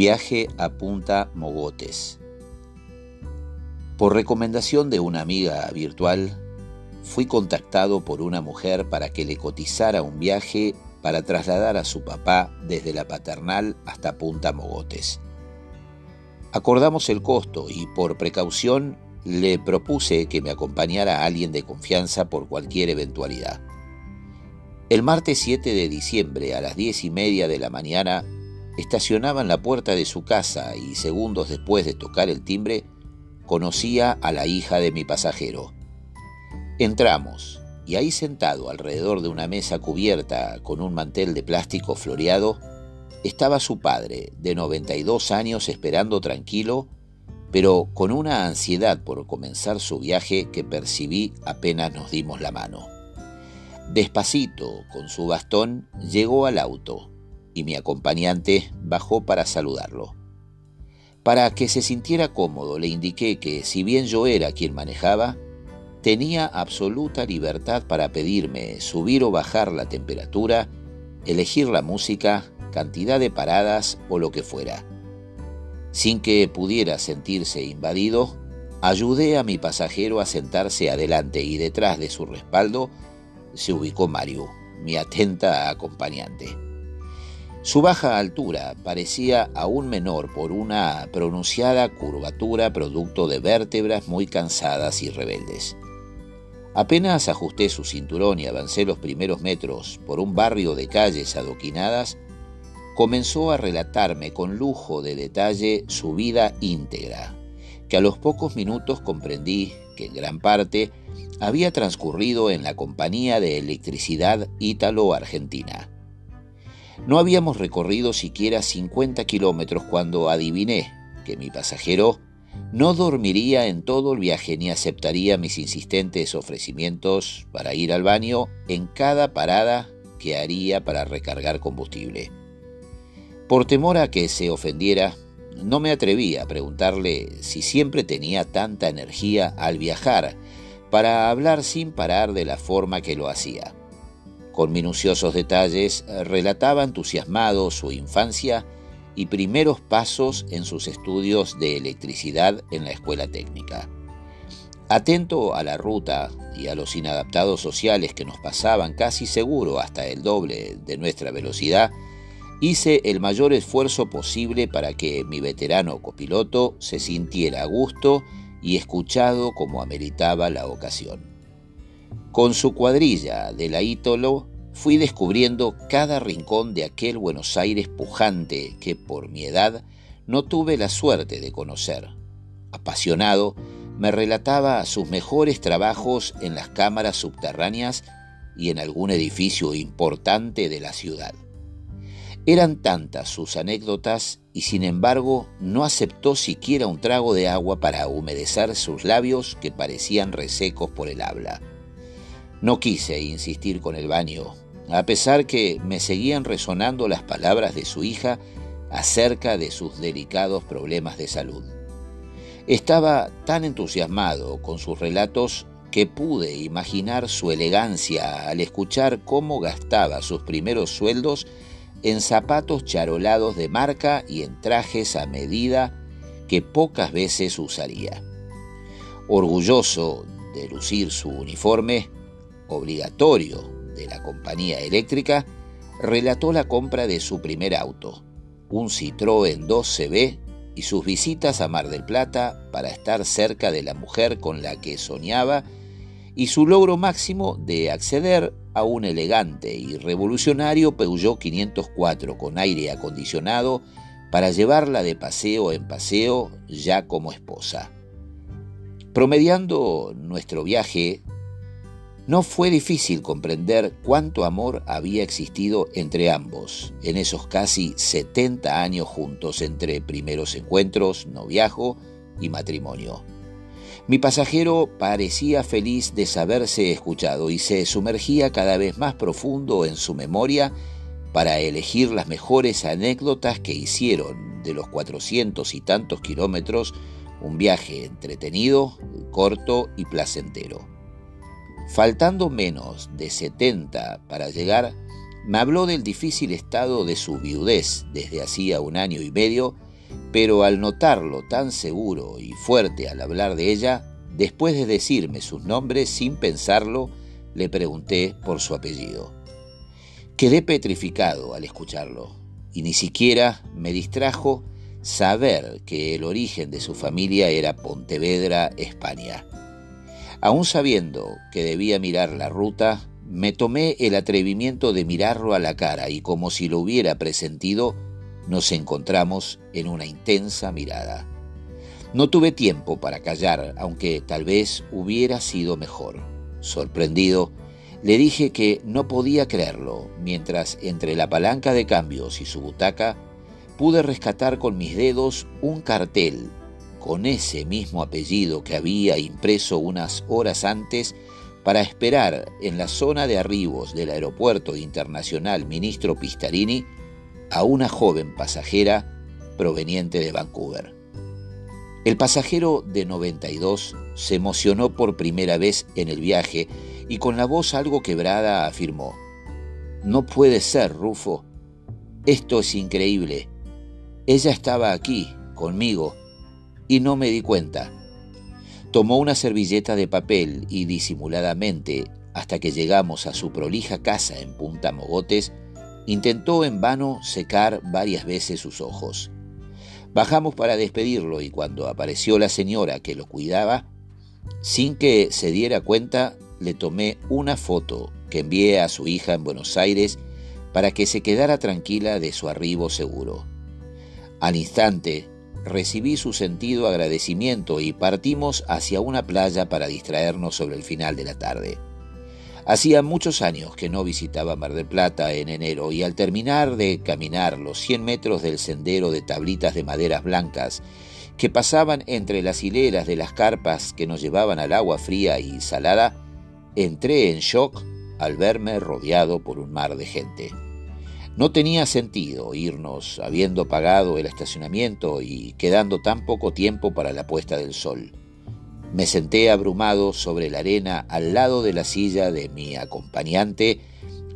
Viaje a Punta Mogotes. Por recomendación de una amiga virtual, fui contactado por una mujer para que le cotizara un viaje para trasladar a su papá desde la paternal hasta Punta Mogotes. Acordamos el costo y por precaución le propuse que me acompañara a alguien de confianza por cualquier eventualidad. El martes 7 de diciembre a las diez y media de la mañana estacionaba en la puerta de su casa y segundos después de tocar el timbre conocía a la hija de mi pasajero. Entramos, y ahí sentado alrededor de una mesa cubierta con un mantel de plástico floreado, estaba su padre, de 92 años, esperando tranquilo, pero con una ansiedad por comenzar su viaje que percibí apenas nos dimos la mano. Despacito, con su bastón, llegó al auto y mi acompañante bajó para saludarlo. Para que se sintiera cómodo le indiqué que si bien yo era quien manejaba, tenía absoluta libertad para pedirme subir o bajar la temperatura, elegir la música, cantidad de paradas o lo que fuera. Sin que pudiera sentirse invadido, ayudé a mi pasajero a sentarse adelante y detrás de su respaldo se ubicó Mario, mi atenta acompañante. Su baja altura parecía aún menor por una pronunciada curvatura producto de vértebras muy cansadas y rebeldes. Apenas ajusté su cinturón y avancé los primeros metros por un barrio de calles adoquinadas, comenzó a relatarme con lujo de detalle su vida íntegra, que a los pocos minutos comprendí que en gran parte había transcurrido en la compañía de electricidad ítalo-argentina. No habíamos recorrido siquiera 50 kilómetros cuando adiviné que mi pasajero no dormiría en todo el viaje ni aceptaría mis insistentes ofrecimientos para ir al baño en cada parada que haría para recargar combustible. Por temor a que se ofendiera, no me atreví a preguntarle si siempre tenía tanta energía al viajar para hablar sin parar de la forma que lo hacía. Con minuciosos detalles eh, relataba entusiasmado su infancia y primeros pasos en sus estudios de electricidad en la escuela técnica. Atento a la ruta y a los inadaptados sociales que nos pasaban casi seguro hasta el doble de nuestra velocidad, hice el mayor esfuerzo posible para que mi veterano copiloto se sintiera a gusto y escuchado como ameritaba la ocasión. Con su cuadrilla de la Ítolo fui descubriendo cada rincón de aquel Buenos Aires pujante que por mi edad no tuve la suerte de conocer. Apasionado, me relataba sus mejores trabajos en las cámaras subterráneas y en algún edificio importante de la ciudad. Eran tantas sus anécdotas y sin embargo no aceptó siquiera un trago de agua para humedecer sus labios que parecían resecos por el habla. No quise insistir con el baño, a pesar que me seguían resonando las palabras de su hija acerca de sus delicados problemas de salud. Estaba tan entusiasmado con sus relatos que pude imaginar su elegancia al escuchar cómo gastaba sus primeros sueldos en zapatos charolados de marca y en trajes a medida que pocas veces usaría. Orgulloso de lucir su uniforme, obligatorio de la compañía eléctrica, relató la compra de su primer auto, un Citroën 2CB, y sus visitas a Mar del Plata para estar cerca de la mujer con la que soñaba y su logro máximo de acceder a un elegante y revolucionario Peugeot 504 con aire acondicionado para llevarla de paseo en paseo ya como esposa. Promediando nuestro viaje no fue difícil comprender cuánto amor había existido entre ambos en esos casi 70 años juntos entre primeros encuentros, noviazgo y matrimonio. Mi pasajero parecía feliz de saberse escuchado y se sumergía cada vez más profundo en su memoria para elegir las mejores anécdotas que hicieron de los cuatrocientos y tantos kilómetros un viaje entretenido, corto y placentero. Faltando menos de 70 para llegar, me habló del difícil estado de su viudez desde hacía un año y medio pero al notarlo tan seguro y fuerte al hablar de ella, después de decirme sus nombres sin pensarlo, le pregunté por su apellido. Quedé petrificado al escucharlo y ni siquiera me distrajo saber que el origen de su familia era Pontevedra, España. Aún sabiendo que debía mirar la ruta, me tomé el atrevimiento de mirarlo a la cara y como si lo hubiera presentido, nos encontramos en una intensa mirada. No tuve tiempo para callar, aunque tal vez hubiera sido mejor. Sorprendido, le dije que no podía creerlo, mientras entre la palanca de cambios y su butaca pude rescatar con mis dedos un cartel con ese mismo apellido que había impreso unas horas antes para esperar en la zona de arribos del aeropuerto internacional Ministro Pistarini a una joven pasajera proveniente de Vancouver. El pasajero de 92 se emocionó por primera vez en el viaje y con la voz algo quebrada afirmó, No puede ser, Rufo. Esto es increíble. Ella estaba aquí, conmigo, y no me di cuenta. Tomó una servilleta de papel y disimuladamente, hasta que llegamos a su prolija casa en Punta Mogotes, Intentó en vano secar varias veces sus ojos. Bajamos para despedirlo y cuando apareció la señora que lo cuidaba, sin que se diera cuenta, le tomé una foto que envié a su hija en Buenos Aires para que se quedara tranquila de su arribo seguro. Al instante, recibí su sentido agradecimiento y partimos hacia una playa para distraernos sobre el final de la tarde. Hacía muchos años que no visitaba Mar del Plata en enero y al terminar de caminar los 100 metros del sendero de tablitas de maderas blancas que pasaban entre las hileras de las carpas que nos llevaban al agua fría y salada, entré en shock al verme rodeado por un mar de gente. No tenía sentido irnos habiendo pagado el estacionamiento y quedando tan poco tiempo para la puesta del sol. Me senté abrumado sobre la arena al lado de la silla de mi acompañante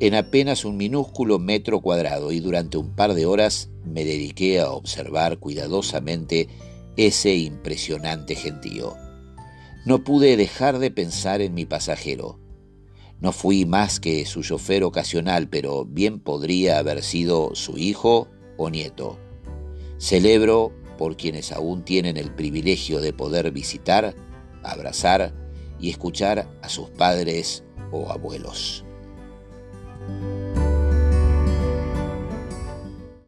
en apenas un minúsculo metro cuadrado y durante un par de horas me dediqué a observar cuidadosamente ese impresionante gentío. No pude dejar de pensar en mi pasajero. No fui más que su chofer ocasional, pero bien podría haber sido su hijo o nieto. Celebro por quienes aún tienen el privilegio de poder visitar abrazar y escuchar a sus padres o abuelos.